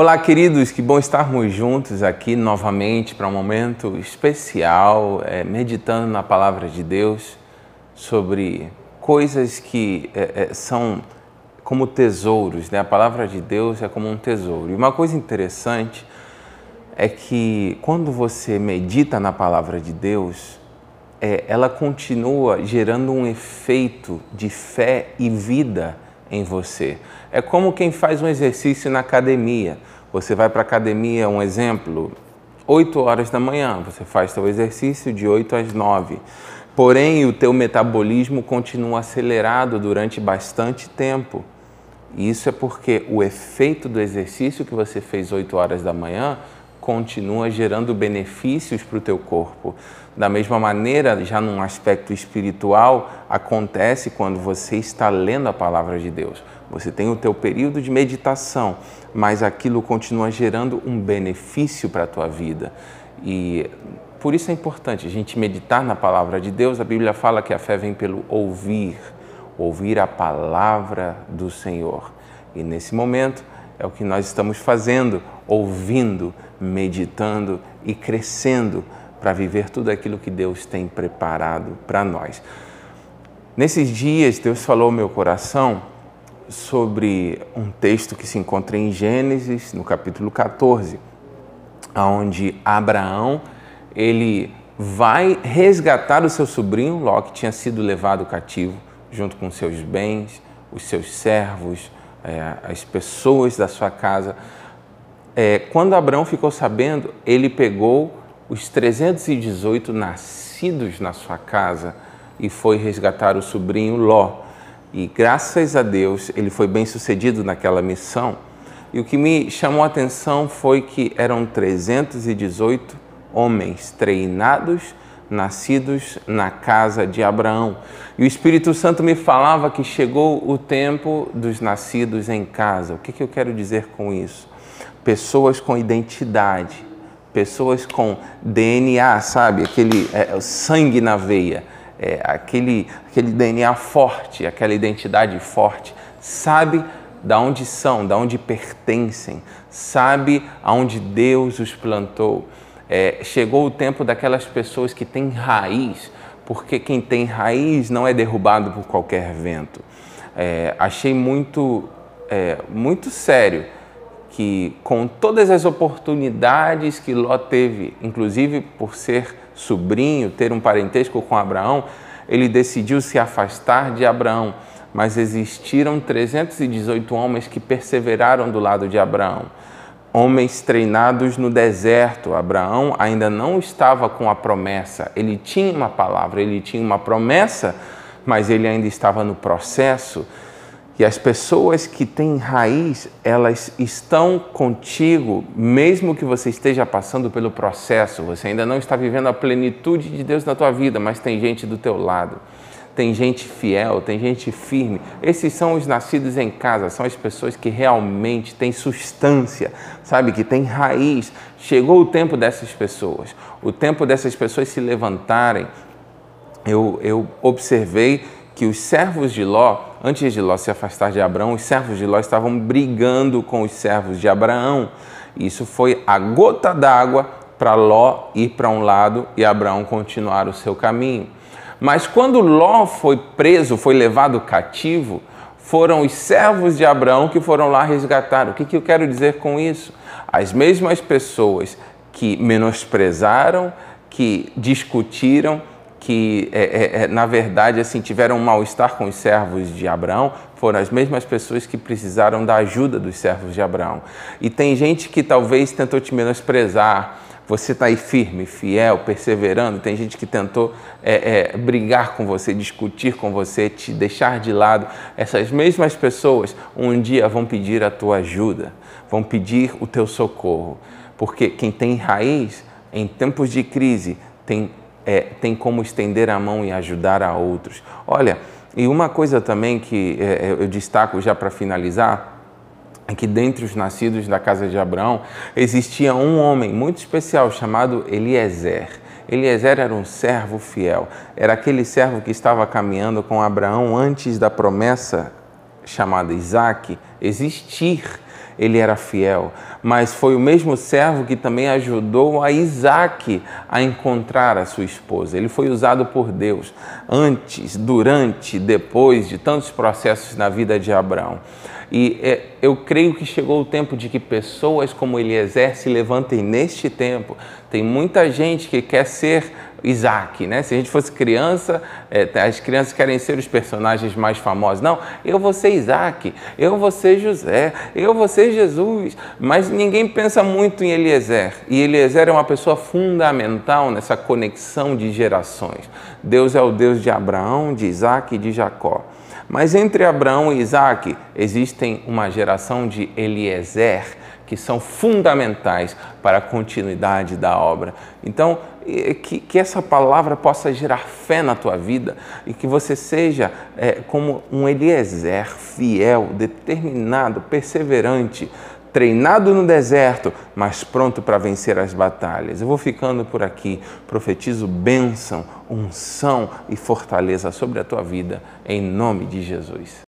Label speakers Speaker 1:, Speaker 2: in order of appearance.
Speaker 1: Olá, queridos, que bom estarmos juntos aqui novamente para um momento especial, é, meditando na palavra de Deus sobre coisas que é, é, são como tesouros, né? A palavra de Deus é como um tesouro. E uma coisa interessante é que quando você medita na palavra de Deus, é, ela continua gerando um efeito de fé e vida em você. É como quem faz um exercício na academia. Você vai para a academia, um exemplo, 8 horas da manhã, você faz seu exercício de 8 às 9. Porém, o teu metabolismo continua acelerado durante bastante tempo. Isso é porque o efeito do exercício que você fez 8 horas da manhã continua gerando benefícios para o teu corpo. Da mesma maneira, já num aspecto espiritual, acontece quando você está lendo a palavra de Deus. Você tem o teu período de meditação, mas aquilo continua gerando um benefício para a tua vida. E por isso é importante a gente meditar na palavra de Deus. A Bíblia fala que a fé vem pelo ouvir, ouvir a palavra do Senhor. E nesse momento é o que nós estamos fazendo, ouvindo, meditando e crescendo para viver tudo aquilo que Deus tem preparado para nós. Nesses dias, Deus falou ao meu coração sobre um texto que se encontra em Gênesis, no capítulo 14, onde Abraão ele vai resgatar o seu sobrinho Ló, que tinha sido levado cativo, junto com seus bens, os seus servos, é, as pessoas da sua casa. É, quando Abraão ficou sabendo, ele pegou os 318 nascidos na sua casa e foi resgatar o sobrinho Ló. E graças a Deus ele foi bem sucedido naquela missão. E o que me chamou a atenção foi que eram 318 homens treinados, nascidos na casa de Abraão. E o Espírito Santo me falava que chegou o tempo dos nascidos em casa. O que, que eu quero dizer com isso? Pessoas com identidade, pessoas com DNA, sabe? Aquele é, sangue na veia, é, aquele, aquele DNA forte, aquela identidade forte, sabe da onde são, da onde pertencem, sabe aonde Deus os plantou. É, chegou o tempo daquelas pessoas que têm raiz, porque quem tem raiz não é derrubado por qualquer vento. É, achei muito, é, muito sério que com todas as oportunidades que Ló teve, inclusive por ser sobrinho, ter um parentesco com Abraão, ele decidiu se afastar de Abraão. Mas existiram 318 homens que perseveraram do lado de Abraão. Homens treinados no deserto. Abraão ainda não estava com a promessa. Ele tinha uma palavra, ele tinha uma promessa, mas ele ainda estava no processo e as pessoas que têm raiz, elas estão contigo, mesmo que você esteja passando pelo processo, você ainda não está vivendo a plenitude de Deus na tua vida, mas tem gente do teu lado. Tem gente fiel, tem gente firme. Esses são os nascidos em casa, são as pessoas que realmente têm substância, sabe, que têm raiz. Chegou o tempo dessas pessoas, o tempo dessas pessoas se levantarem. Eu, eu observei que os servos de Ló, antes de Ló se afastar de Abraão, os servos de Ló estavam brigando com os servos de Abraão. Isso foi a gota d'água para Ló ir para um lado e Abraão continuar o seu caminho. Mas quando Ló foi preso, foi levado cativo, foram os servos de Abraão que foram lá resgatar. O que, que eu quero dizer com isso? As mesmas pessoas que menosprezaram, que discutiram, que, é, é, é, na verdade, assim, tiveram um mal-estar com os servos de Abraão, foram as mesmas pessoas que precisaram da ajuda dos servos de Abraão. E tem gente que talvez tentou te menosprezar, você está aí firme, fiel, perseverando. Tem gente que tentou é, é, brigar com você, discutir com você, te deixar de lado. Essas mesmas pessoas um dia vão pedir a tua ajuda, vão pedir o teu socorro. Porque quem tem raiz, em tempos de crise, tem é, tem como estender a mão e ajudar a outros. Olha, e uma coisa também que é, eu destaco já para finalizar, é que dentre os nascidos da casa de Abraão existia um homem muito especial chamado Eliezer. Eliezer era um servo fiel, era aquele servo que estava caminhando com Abraão antes da promessa chamada Isaac existir. Ele era fiel, mas foi o mesmo servo que também ajudou a Isaac a encontrar a sua esposa. Ele foi usado por Deus antes, durante, depois de tantos processos na vida de Abraão. E é, eu creio que chegou o tempo de que pessoas como Eliezer se levantem neste tempo. Tem muita gente que quer ser Isaac, né? Se a gente fosse criança, é, as crianças querem ser os personagens mais famosos. Não, eu vou ser Isaac, eu vou ser José, eu vou ser Jesus. Mas ninguém pensa muito em Eliezer. E Eliezer é uma pessoa fundamental nessa conexão de gerações. Deus é o Deus de Abraão, de Isaac e de Jacó. Mas entre Abraão e Isaac existem uma geração de Eliezer que são fundamentais para a continuidade da obra. Então, que, que essa palavra possa gerar fé na tua vida e que você seja é, como um Eliezer fiel, determinado, perseverante, treinado no deserto, mas pronto para vencer as batalhas. Eu vou ficando por aqui, profetizo bênção, unção e fortaleza sobre a tua vida, em nome de Jesus.